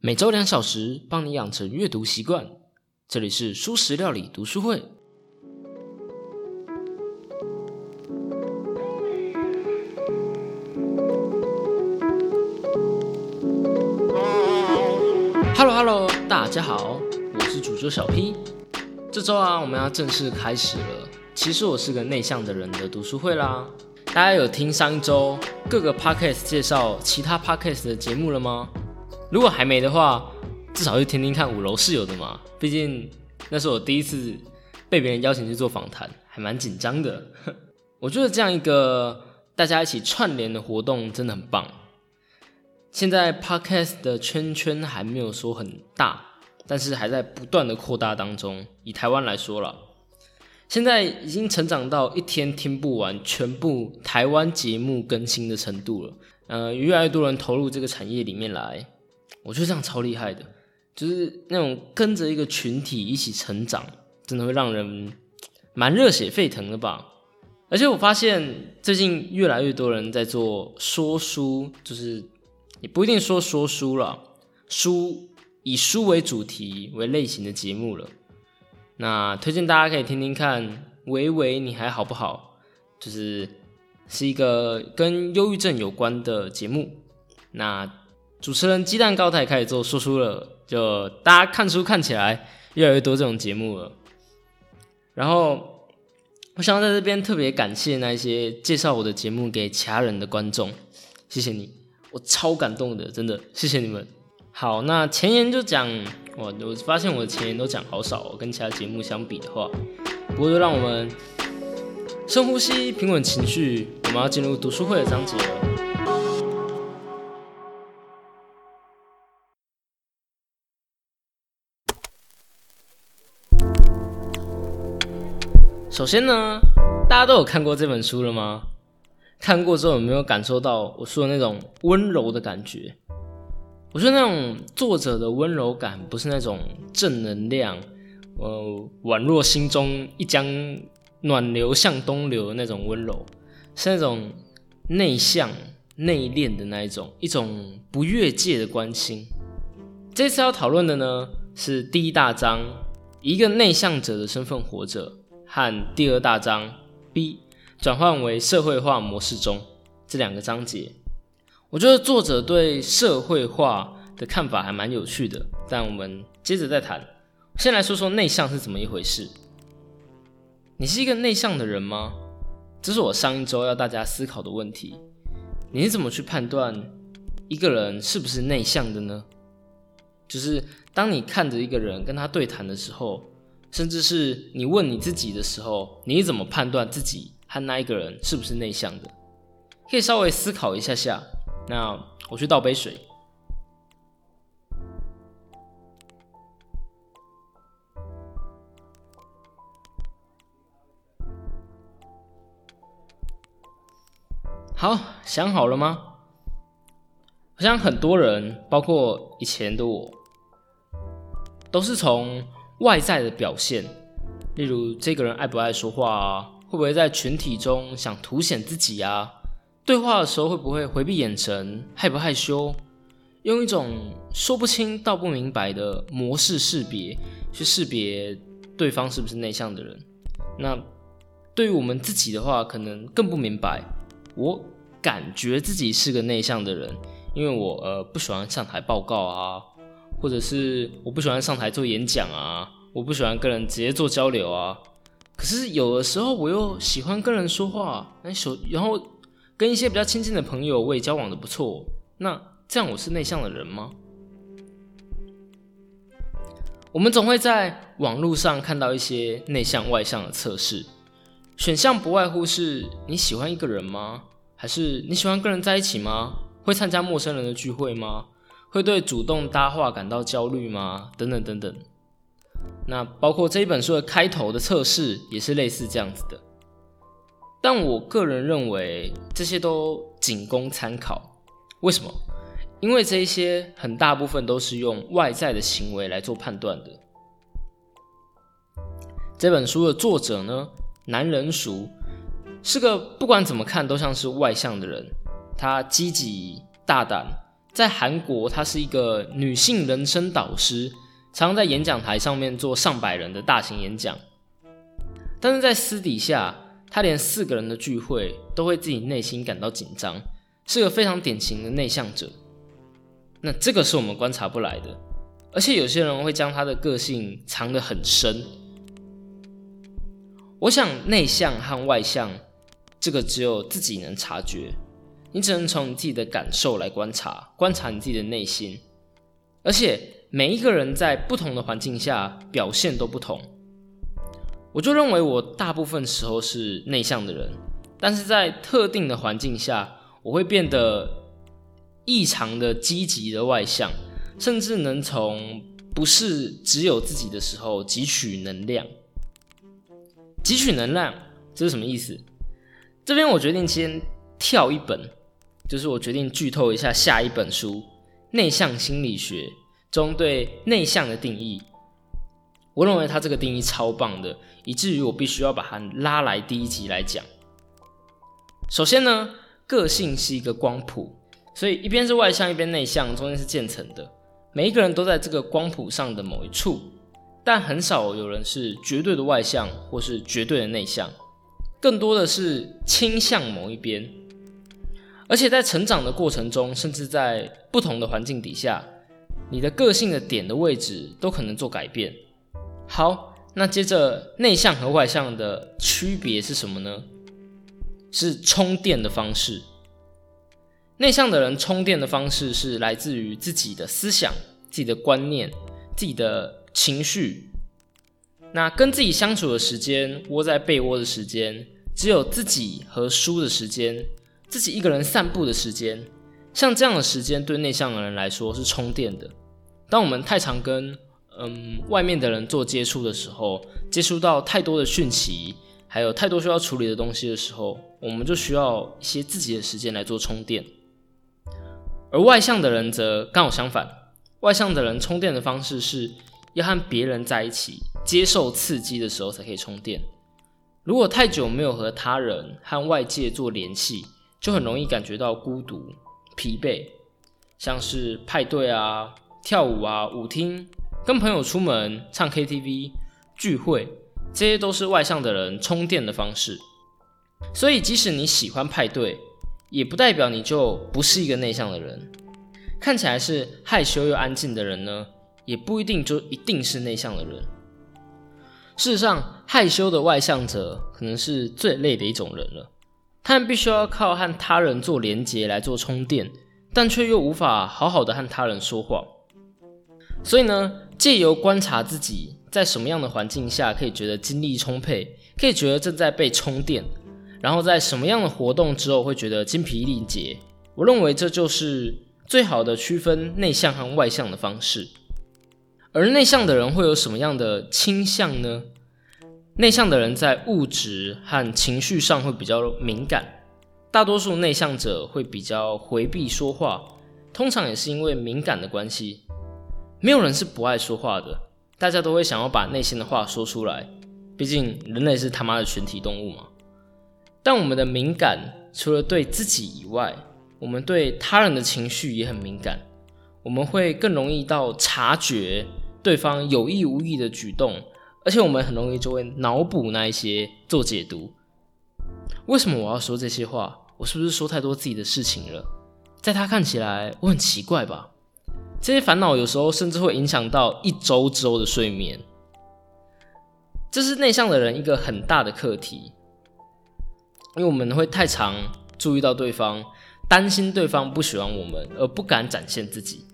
每周两小时，帮你养成阅读习惯。这里是蔬食料理读书会。Hello Hello，大家好，我是主桌小 P。这周啊，我们要正式开始了。其实我是个内向的人的读书会啦。大家有听上一周各个 podcast 介绍其他 podcast 的节目了吗？如果还没的话，至少去听听看五楼室友的嘛。毕竟那是我第一次被别人邀请去做访谈，还蛮紧张的。我觉得这样一个大家一起串联的活动真的很棒。现在 podcast 的圈圈还没有说很大，但是还在不断的扩大当中。以台湾来说了，现在已经成长到一天听不完全部台湾节目更新的程度了。呃，越来越多人投入这个产业里面来。我觉得这样超厉害的，就是那种跟着一个群体一起成长，真的会让人蛮热血沸腾的吧。而且我发现最近越来越多人在做说书，就是也不一定说说书了，书以书为主题为类型的节目了。那推荐大家可以听听看，维维你还好不好？就是是一个跟忧郁症有关的节目。那主持人鸡蛋糕台开始做说出了，就大家看书看起来越来越多这种节目了。然后，我想要在这边特别感谢那些介绍我的节目给其他人的观众，谢谢你，我超感动的，真的谢谢你们。好，那前言就讲，我我发现我的前言都讲好少哦，跟其他节目相比的话，不过就让我们深呼吸，平稳情绪，我们要进入读书会的章节了。首先呢，大家都有看过这本书了吗？看过之后有没有感受到我说的那种温柔的感觉？我觉得那种作者的温柔感，不是那种正能量，呃，宛若心中一江暖流向东流的那种温柔，是那种内向内敛的那一种，一种不越界的关心。这次要讨论的呢，是第一大章，一个内向者的身份活着。和第二大章 B 转换为社会化模式中这两个章节，我觉得作者对社会化的看法还蛮有趣的。但我们接着再谈，先来说说内向是怎么一回事。你是一个内向的人吗？这是我上一周要大家思考的问题。你是怎么去判断一个人是不是内向的呢？就是当你看着一个人跟他对谈的时候。甚至是你问你自己的时候，你怎么判断自己和那一个人是不是内向的？可以稍微思考一下下。那我去倒杯水。好，想好了吗？我想很多人，包括以前的我，都是从。外在的表现，例如这个人爱不爱说话啊？会不会在群体中想凸显自己啊？对话的时候会不会回避眼神？害不害羞？用一种说不清道不明白的模式识别，去识别对方是不是内向的人。那对于我们自己的话，可能更不明白。我感觉自己是个内向的人，因为我呃不喜欢上台报告啊。或者是我不喜欢上台做演讲啊，我不喜欢跟人直接做交流啊。可是有的时候我又喜欢跟人说话，那手然后跟一些比较亲近的朋友我也交往的不错。那这样我是内向的人吗？我们总会在网络上看到一些内向外向的测试，选项不外乎是你喜欢一个人吗？还是你喜欢跟人在一起吗？会参加陌生人的聚会吗？会对主动搭话感到焦虑吗？等等等等。那包括这一本书的开头的测试也是类似这样子的。但我个人认为这些都仅供参考。为什么？因为这一些很大部分都是用外在的行为来做判断的。这本书的作者呢，男人熟，是个不管怎么看都像是外向的人。他积极大胆。在韩国，她是一个女性人生导师，常常在演讲台上面做上百人的大型演讲。但是在私底下，她连四个人的聚会都会自己内心感到紧张，是个非常典型的内向者。那这个是我们观察不来的，而且有些人会将他的个性藏得很深。我想内向和外向，这个只有自己能察觉。你只能从你自己的感受来观察，观察你自己的内心。而且每一个人在不同的环境下表现都不同。我就认为我大部分时候是内向的人，但是在特定的环境下，我会变得异常的积极的外向，甚至能从不是只有自己的时候汲取能量。汲取能量，这是什么意思？这边我决定先跳一本，就是我决定剧透一下下一本书《内向心理学》中对内向的定义。我认为他这个定义超棒的，以至于我必须要把它拉来第一集来讲。首先呢，个性是一个光谱，所以一边是外向，一边内向，中间是渐层的。每一个人都在这个光谱上的某一处。但很少有人是绝对的外向，或是绝对的内向，更多的是倾向某一边。而且在成长的过程中，甚至在不同的环境底下，你的个性的点的位置都可能做改变。好，那接着内向和外向的区别是什么呢？是充电的方式。内向的人充电的方式是来自于自己的思想、自己的观念、自己的。情绪，那跟自己相处的时间，窝在被窝的时间，只有自己和书的时间，自己一个人散步的时间，像这样的时间，对内向的人来说是充电的。当我们太常跟嗯外面的人做接触的时候，接触到太多的讯息，还有太多需要处理的东西的时候，我们就需要一些自己的时间来做充电。而外向的人则刚好相反，外向的人充电的方式是。要和别人在一起，接受刺激的时候才可以充电。如果太久没有和他人和外界做联系，就很容易感觉到孤独、疲惫。像是派对啊、跳舞啊、舞厅、跟朋友出门、唱 KTV、聚会，这些都是外向的人充电的方式。所以，即使你喜欢派对，也不代表你就不是一个内向的人。看起来是害羞又安静的人呢？也不一定就一定是内向的人。事实上，害羞的外向者可能是最累的一种人了。他们必须要靠和他人做连接来做充电，但却又无法好好的和他人说话。所以呢，借由观察自己在什么样的环境下可以觉得精力充沛，可以觉得正在被充电，然后在什么样的活动之后会觉得精疲力竭，我认为这就是最好的区分内向和外向的方式。而内向的人会有什么样的倾向呢？内向的人在物质和情绪上会比较敏感，大多数内向者会比较回避说话，通常也是因为敏感的关系。没有人是不爱说话的，大家都会想要把内心的话说出来，毕竟人类是他妈的群体动物嘛。但我们的敏感除了对自己以外，我们对他人的情绪也很敏感，我们会更容易到察觉。对方有意无意的举动，而且我们很容易就会脑补那一些做解读。为什么我要说这些话？我是不是说太多自己的事情了？在他看起来，我很奇怪吧？这些烦恼有时候甚至会影响到一周之后的睡眠。这是内向的人一个很大的课题，因为我们会太常注意到对方，担心对方不喜欢我们，而不敢展现自己。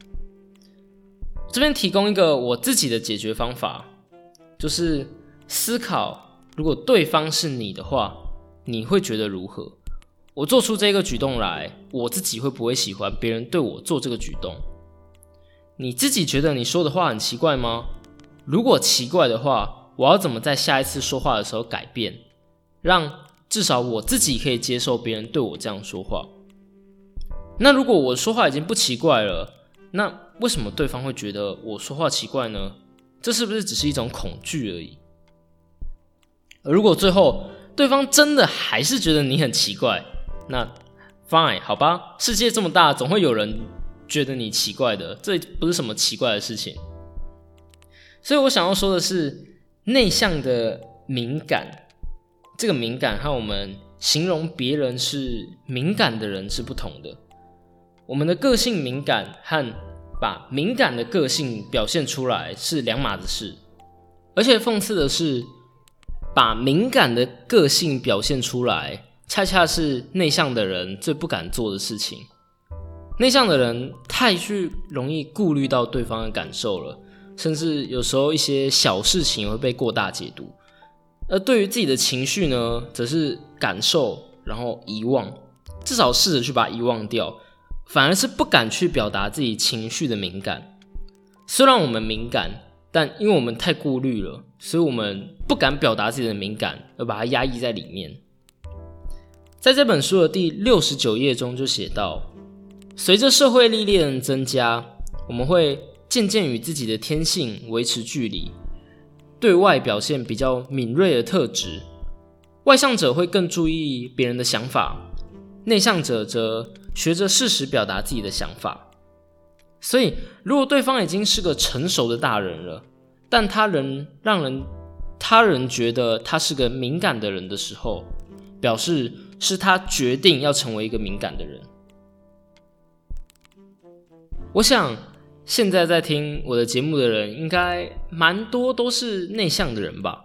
这边提供一个我自己的解决方法，就是思考，如果对方是你的话，你会觉得如何？我做出这个举动来，我自己会不会喜欢别人对我做这个举动？你自己觉得你说的话很奇怪吗？如果奇怪的话，我要怎么在下一次说话的时候改变，让至少我自己可以接受别人对我这样说话？那如果我说话已经不奇怪了？那为什么对方会觉得我说话奇怪呢？这是不是只是一种恐惧而已？而如果最后对方真的还是觉得你很奇怪，那 fine 好吧，世界这么大，总会有人觉得你奇怪的，这不是什么奇怪的事情。所以我想要说的是，内向的敏感，这个敏感和我们形容别人是敏感的人是不同的。我们的个性敏感和把敏感的个性表现出来是两码子事。而且讽刺的是，把敏感的个性表现出来，恰恰是内向的人最不敢做的事情。内向的人太去容易顾虑到对方的感受了，甚至有时候一些小事情会被过大解读。而对于自己的情绪呢，则是感受，然后遗忘，至少试着去把它遗忘掉，反而是不敢去表达自己情绪的敏感。虽然我们敏感，但因为我们太顾虑了，所以我们不敢表达自己的敏感，而把它压抑在里面。在这本书的第六十九页中就写到。随着社会历练增加，我们会渐渐与自己的天性维持距离，对外表现比较敏锐的特质。外向者会更注意别人的想法，内向者则学着适时表达自己的想法。所以，如果对方已经是个成熟的大人了，但他仍让人他人觉得他是个敏感的人的时候，表示是他决定要成为一个敏感的人。我想，现在在听我的节目的人，应该蛮多都是内向的人吧？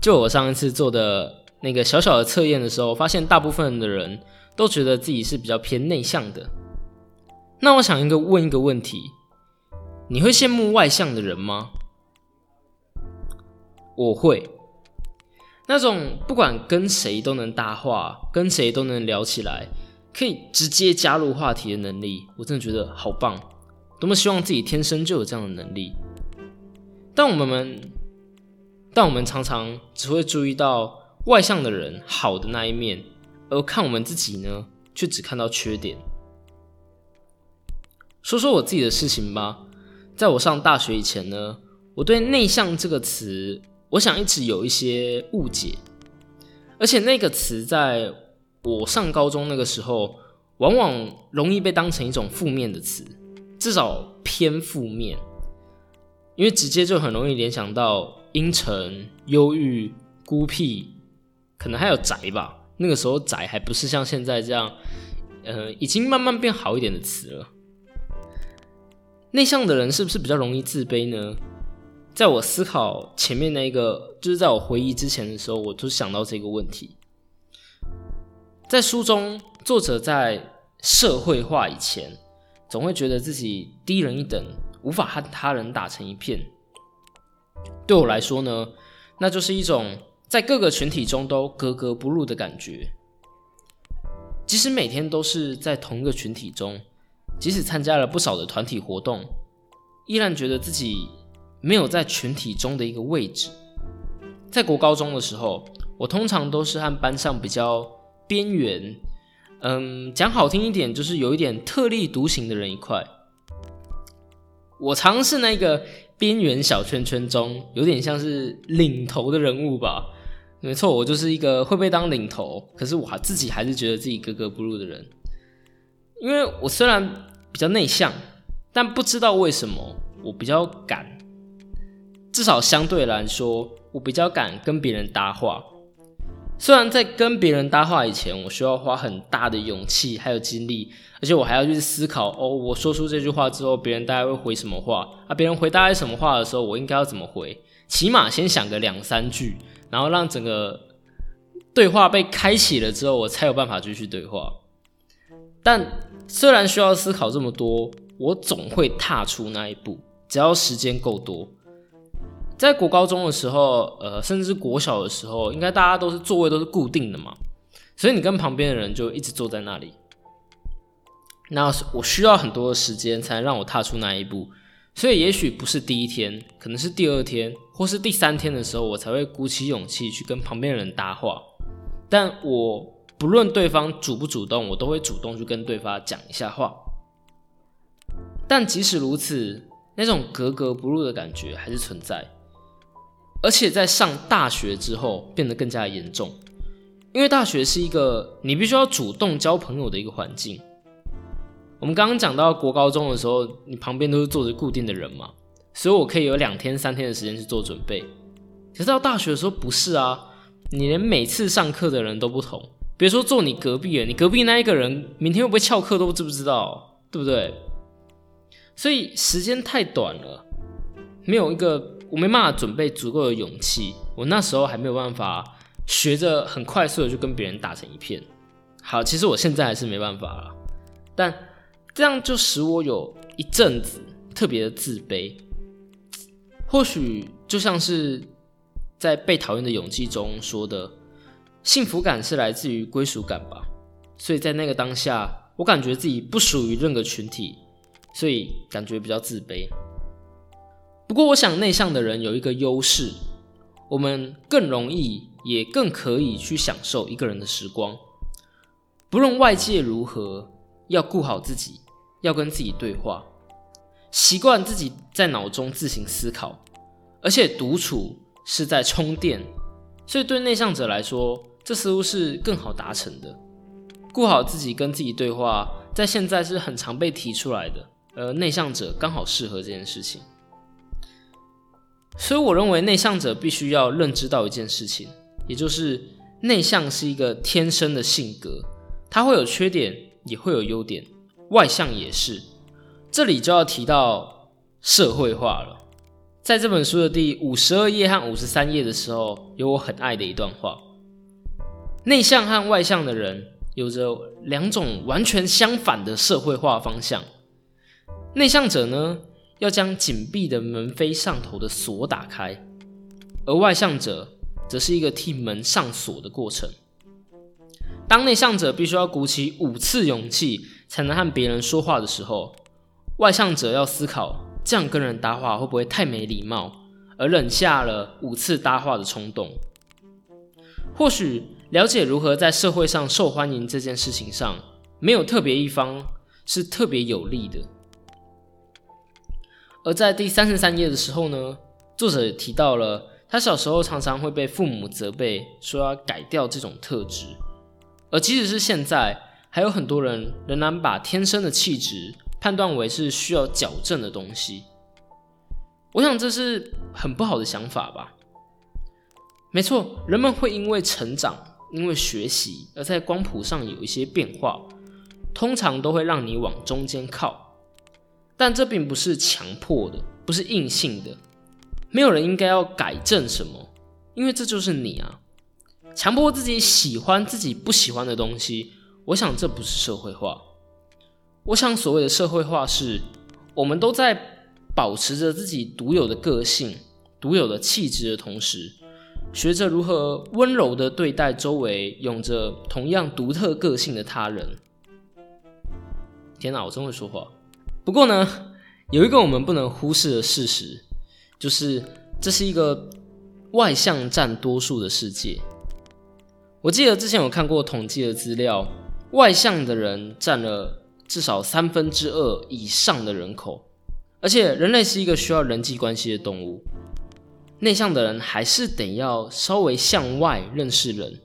就我上一次做的那个小小的测验的时候，发现大部分的人都觉得自己是比较偏内向的。那我想一个问一个问题：你会羡慕外向的人吗？我会，那种不管跟谁都能搭话，跟谁都能聊起来，可以直接加入话题的能力，我真的觉得好棒。多么希望自己天生就有这样的能力，但我们，但我们常常只会注意到外向的人好的那一面，而看我们自己呢，却只看到缺点。说说我自己的事情吧，在我上大学以前呢，我对内向这个词，我想一直有一些误解，而且那个词在我上高中那个时候，往往容易被当成一种负面的词。至少偏负面，因为直接就很容易联想到阴沉、忧郁、孤僻，可能还有宅吧。那个时候宅还不是像现在这样，呃，已经慢慢变好一点的词了。内向的人是不是比较容易自卑呢？在我思考前面那个，就是在我回忆之前的时候，我就想到这个问题。在书中，作者在社会化以前。总会觉得自己低人一等，无法和他人打成一片。对我来说呢，那就是一种在各个群体中都格格不入的感觉。即使每天都是在同一个群体中，即使参加了不少的团体活动，依然觉得自己没有在群体中的一个位置。在国高中的时候，我通常都是和班上比较边缘。嗯，讲好听一点，就是有一点特立独行的人一块。我常是那个边缘小圈圈中有点像是领头的人物吧。没错，我就是一个会被当领头，可是我自己还是觉得自己格格不入的人。因为我虽然比较内向，但不知道为什么我比较敢，至少相对来说，我比较敢跟别人搭话。虽然在跟别人搭话以前，我需要花很大的勇气还有精力，而且我还要去思考哦，我说出这句话之后，别人大概会回什么话？啊，别人回答什么话的时候，我应该要怎么回？起码先想个两三句，然后让整个对话被开启了之后，我才有办法继续对话。但虽然需要思考这么多，我总会踏出那一步，只要时间够多。在国高中的时候，呃，甚至国小的时候，应该大家都是座位都是固定的嘛，所以你跟旁边的人就一直坐在那里。那我需要很多的时间才能让我踏出那一步，所以也许不是第一天，可能是第二天或是第三天的时候，我才会鼓起勇气去跟旁边的人搭话。但我不论对方主不主动，我都会主动去跟对方讲一下话。但即使如此，那种格格不入的感觉还是存在。而且在上大学之后变得更加严重，因为大学是一个你必须要主动交朋友的一个环境。我们刚刚讲到国高中的时候，你旁边都是坐着固定的人嘛，所以我可以有两天三天的时间去做准备。可是到大学的时候不是啊，你连每次上课的人都不同，别说坐你隔壁了，你隔壁那一个人明天会不会翘课都知不知道，对不对？所以时间太短了，没有一个我没办法准备足够的勇气，我那时候还没有办法学着很快速的就跟别人打成一片。好，其实我现在还是没办法了，但这样就使我有一阵子特别的自卑。或许就像是在被讨厌的勇气中说的，幸福感是来自于归属感吧。所以在那个当下，我感觉自己不属于任何群体。所以感觉比较自卑。不过，我想内向的人有一个优势，我们更容易也更可以去享受一个人的时光。不论外界如何，要顾好自己，要跟自己对话，习惯自己在脑中自行思考。而且独处是在充电，所以对内向者来说，这似乎是更好达成的。顾好自己，跟自己对话，在现在是很常被提出来的。而内向者刚好适合这件事情，所以我认为内向者必须要认知到一件事情，也就是内向是一个天生的性格，它会有缺点，也会有优点，外向也是。这里就要提到社会化了，在这本书的第五十二页和五十三页的时候，有我很爱的一段话：内向和外向的人有着两种完全相反的社会化方向。内向者呢，要将紧闭的门扉上头的锁打开，而外向者则是一个替门上锁的过程。当内向者必须要鼓起五次勇气才能和别人说话的时候，外向者要思考这样跟人搭话会不会太没礼貌，而忍下了五次搭话的冲动。或许了解如何在社会上受欢迎这件事情上，没有特别一方是特别有利的。而在第三十三页的时候呢，作者提到了他小时候常常会被父母责备，说要改掉这种特质。而即使是现在，还有很多人仍然把天生的气质判断为是需要矫正的东西。我想这是很不好的想法吧。没错，人们会因为成长、因为学习而在光谱上有一些变化，通常都会让你往中间靠。但这并不是强迫的，不是硬性的，没有人应该要改正什么，因为这就是你啊。强迫自己喜欢自己不喜欢的东西，我想这不是社会化。我想所谓的社会化是，我们都在保持着自己独有的个性、独有的气质的同时，学着如何温柔的对待周围有着同样独特个性的他人。天哪，我真会说话。不过呢，有一个我们不能忽视的事实，就是这是一个外向占多数的世界。我记得之前有看过统计的资料，外向的人占了至少三分之二以上的人口，而且人类是一个需要人际关系的动物，内向的人还是得要稍微向外认识人。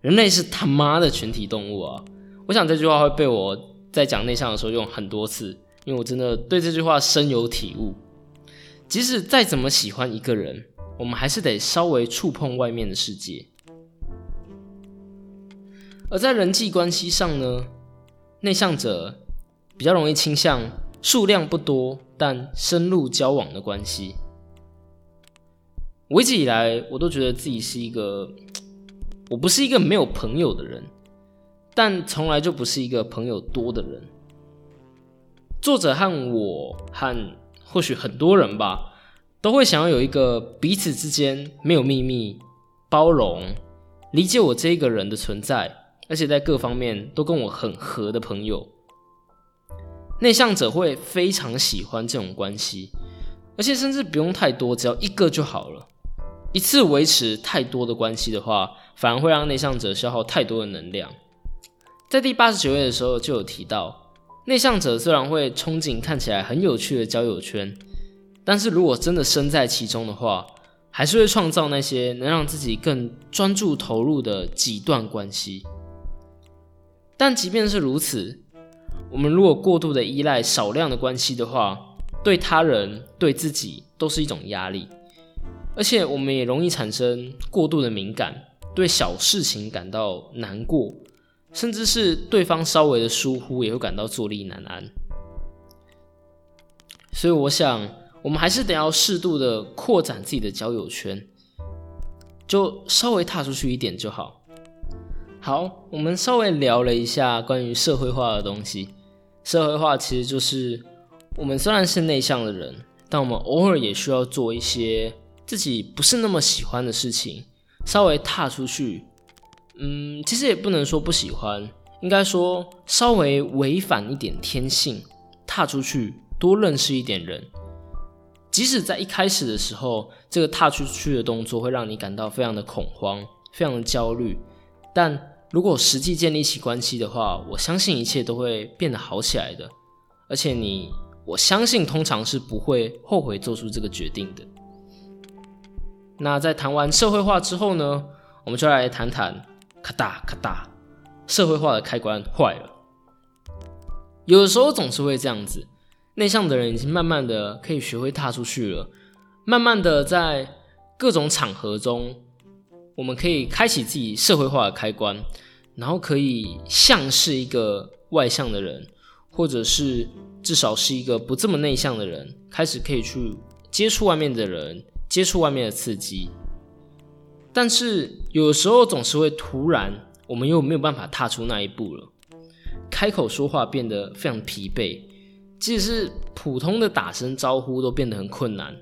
人类是他妈的群体动物啊！我想这句话会被我。在讲内向的时候用很多次，因为我真的对这句话深有体悟。即使再怎么喜欢一个人，我们还是得稍微触碰外面的世界。而在人际关系上呢，内向者比较容易倾向数量不多但深入交往的关系。我一直以来我都觉得自己是一个，我不是一个没有朋友的人。但从来就不是一个朋友多的人。作者和我和或许很多人吧，都会想要有一个彼此之间没有秘密、包容、理解我这一个人的存在，而且在各方面都跟我很合的朋友。内向者会非常喜欢这种关系，而且甚至不用太多，只要一个就好了。一次维持太多的关系的话，反而会让内向者消耗太多的能量。在第八十九页的时候就有提到，内向者虽然会憧憬看起来很有趣的交友圈，但是如果真的身在其中的话，还是会创造那些能让自己更专注投入的几段关系。但即便是如此，我们如果过度的依赖少量的关系的话，对他人、对自己都是一种压力，而且我们也容易产生过度的敏感，对小事情感到难过，甚至是对方稍微的疏忽也会感到坐立难安。所以，我想我们还是得要适度的扩展自己的交友圈，就稍微踏出去一点就好。好，我们稍微聊了一下关于社会化的东西。社会化其实就是我们虽然是内向的人，但我们偶尔也需要做一些自己不是那么喜欢的事情，稍微踏出去。嗯，其实也不能说不喜欢，应该说稍微违反一点天性，踏出去多认识一点人。即使在一开始的时候，这个踏出去的动作会让你感到非常的恐慌，非常的焦虑，但。如果实际建立起关系的话，我相信一切都会变得好起来的。而且你，我相信通常是不会后悔做出这个决定的。那在谈完社会化之后呢，我们就来谈谈咔哒咔哒，社会化的开关坏了。有的时候总是会这样子，内向的人已经慢慢的可以学会踏出去了，慢慢的在各种场合中。我们可以开启自己社会化的开关，然后可以像是一个外向的人，或者是至少是一个不这么内向的人，开始可以去接触外面的人，接触外面的刺激。但是有时候总是会突然，我们又没有办法踏出那一步了，开口说话变得非常疲惫，即使是普通的打声招呼都变得很困难，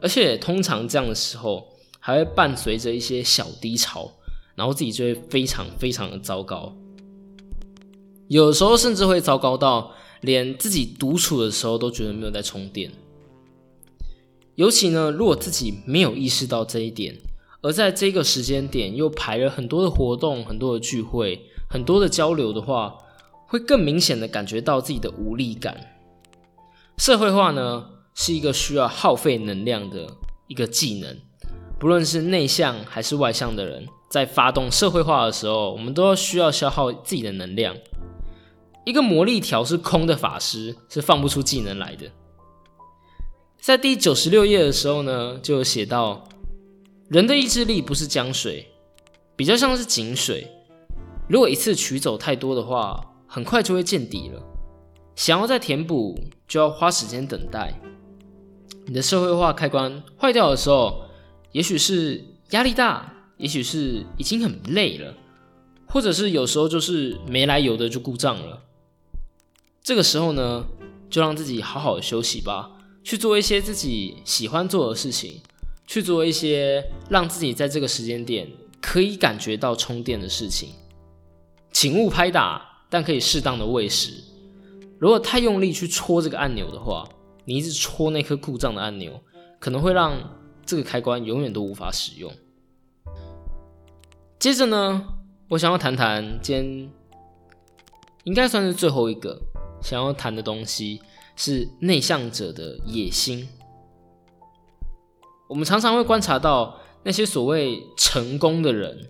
而且通常这样的时候。还会伴随着一些小低潮，然后自己就会非常非常的糟糕，有时候甚至会糟糕到连自己独处的时候都觉得没有在充电。尤其呢，如果自己没有意识到这一点，而在这个时间点又排了很多的活动、很多的聚会、很多的交流的话，会更明显的感觉到自己的无力感。社会化呢，是一个需要耗费能量的一个技能。不论是内向还是外向的人，在发动社会化的时候，我们都要需要消耗自己的能量。一个魔力条是空的法师是放不出技能来的。在第九十六页的时候呢，就有写到，人的意志力不是江水，比较像是井水。如果一次取走太多的话，很快就会见底了。想要再填补，就要花时间等待。你的社会化开关坏掉的时候。也许是压力大，也许是已经很累了，或者是有时候就是没来由的就故障了。这个时候呢，就让自己好好休息吧，去做一些自己喜欢做的事情，去做一些让自己在这个时间点可以感觉到充电的事情。请勿拍打，但可以适当的喂食。如果太用力去戳这个按钮的话，你一直戳那颗故障的按钮，可能会让。这个开关永远都无法使用。接着呢，我想要谈谈今天应该算是最后一个想要谈的东西，是内向者的野心。我们常常会观察到那些所谓成功的人，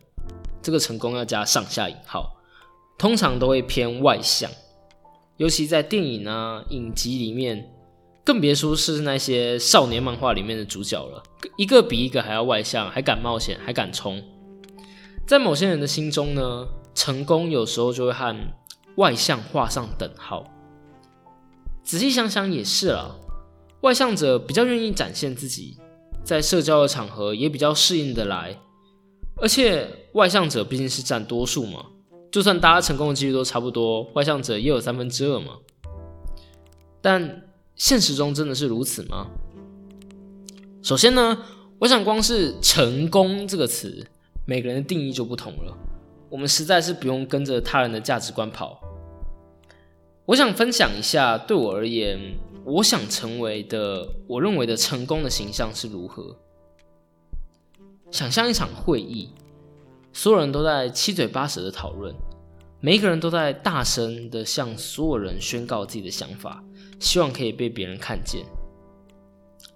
这个成功要加上下引号，通常都会偏外向，尤其在电影啊、影集里面。更别说是那些少年漫画里面的主角了，一个比一个还要外向，还敢冒险，还敢冲。在某些人的心中呢，成功有时候就会和外向画上等号。仔细想想也是了，外向者比较愿意展现自己，在社交的场合也比较适应的来，而且外向者毕竟是占多数嘛，就算大家成功的几率都差不多，外向者也有三分之二嘛。但现实中真的是如此吗？首先呢，我想光是“成功”这个词，每个人的定义就不同了。我们实在是不用跟着他人的价值观跑。我想分享一下，对我而言，我想成为的，我认为的成功的形象是如何。想象一场会议，所有人都在七嘴八舌的讨论，每一个人都在大声的向所有人宣告自己的想法。希望可以被别人看见，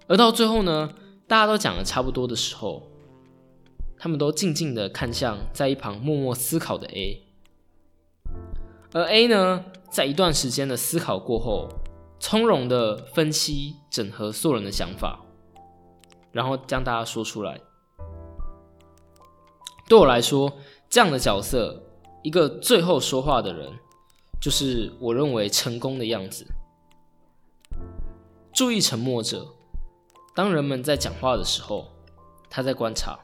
而到最后呢，大家都讲的差不多的时候，他们都静静的看向在一旁默默思考的 A，而 A 呢，在一段时间的思考过后，从容的分析、整合所有人的想法，然后将大家说出来。对我来说，这样的角色，一个最后说话的人，就是我认为成功的样子。注意沉默者，当人们在讲话的时候，他在观察；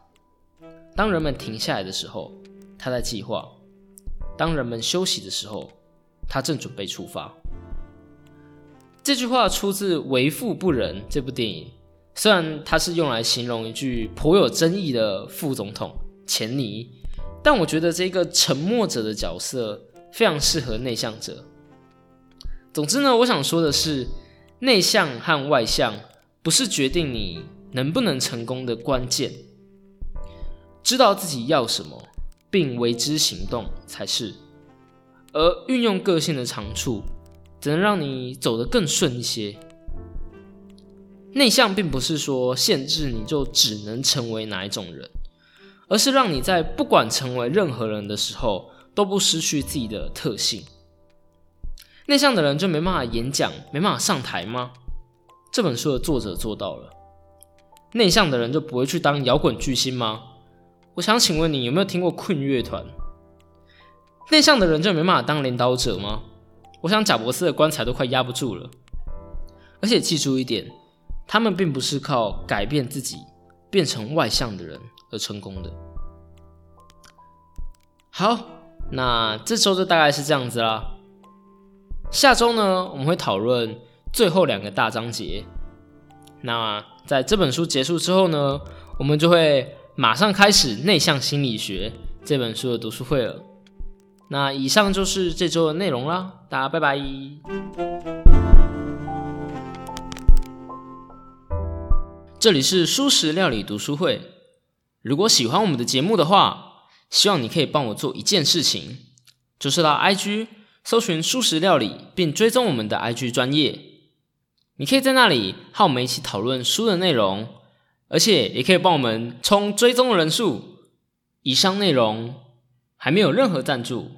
当人们停下来的时候，他在计划；当人们休息的时候，他正准备出发。这句话出自《为富不仁》这部电影，虽然它是用来形容一句颇有争议的副总统。钱尼，但我觉得这个沉默者的角色非常适合内向者。总之呢，我想说的是，内向和外向不是决定你能不能成功的关键，知道自己要什么并为之行动才是。而运用个性的长处，只能让你走得更顺一些。内向并不是说限制你就只能成为哪一种人。而是让你在不管成为任何人的时候，都不失去自己的特性。内向的人就没办法演讲，没办法上台吗？这本书的作者做到了。内向的人就不会去当摇滚巨星吗？我想请问你有没有听过困乐团？内向的人就没办法当领导者吗？我想贾伯斯的棺材都快压不住了。而且记住一点，他们并不是靠改变自己变成外向的人。而成功的。好，那这周就大概是这样子啦。下周呢，我们会讨论最后两个大章节。那在这本书结束之后呢，我们就会马上开始《内向心理学》这本书的读书会了。那以上就是这周的内容啦，大家拜拜。这里是舒食料理读书会。如果喜欢我们的节目的话，希望你可以帮我做一件事情，就是到 IG 搜寻“素食料理”，并追踪我们的 IG 专业。你可以在那里和我们一起讨论书的内容，而且也可以帮我们冲追踪的人数。以上内容还没有任何赞助，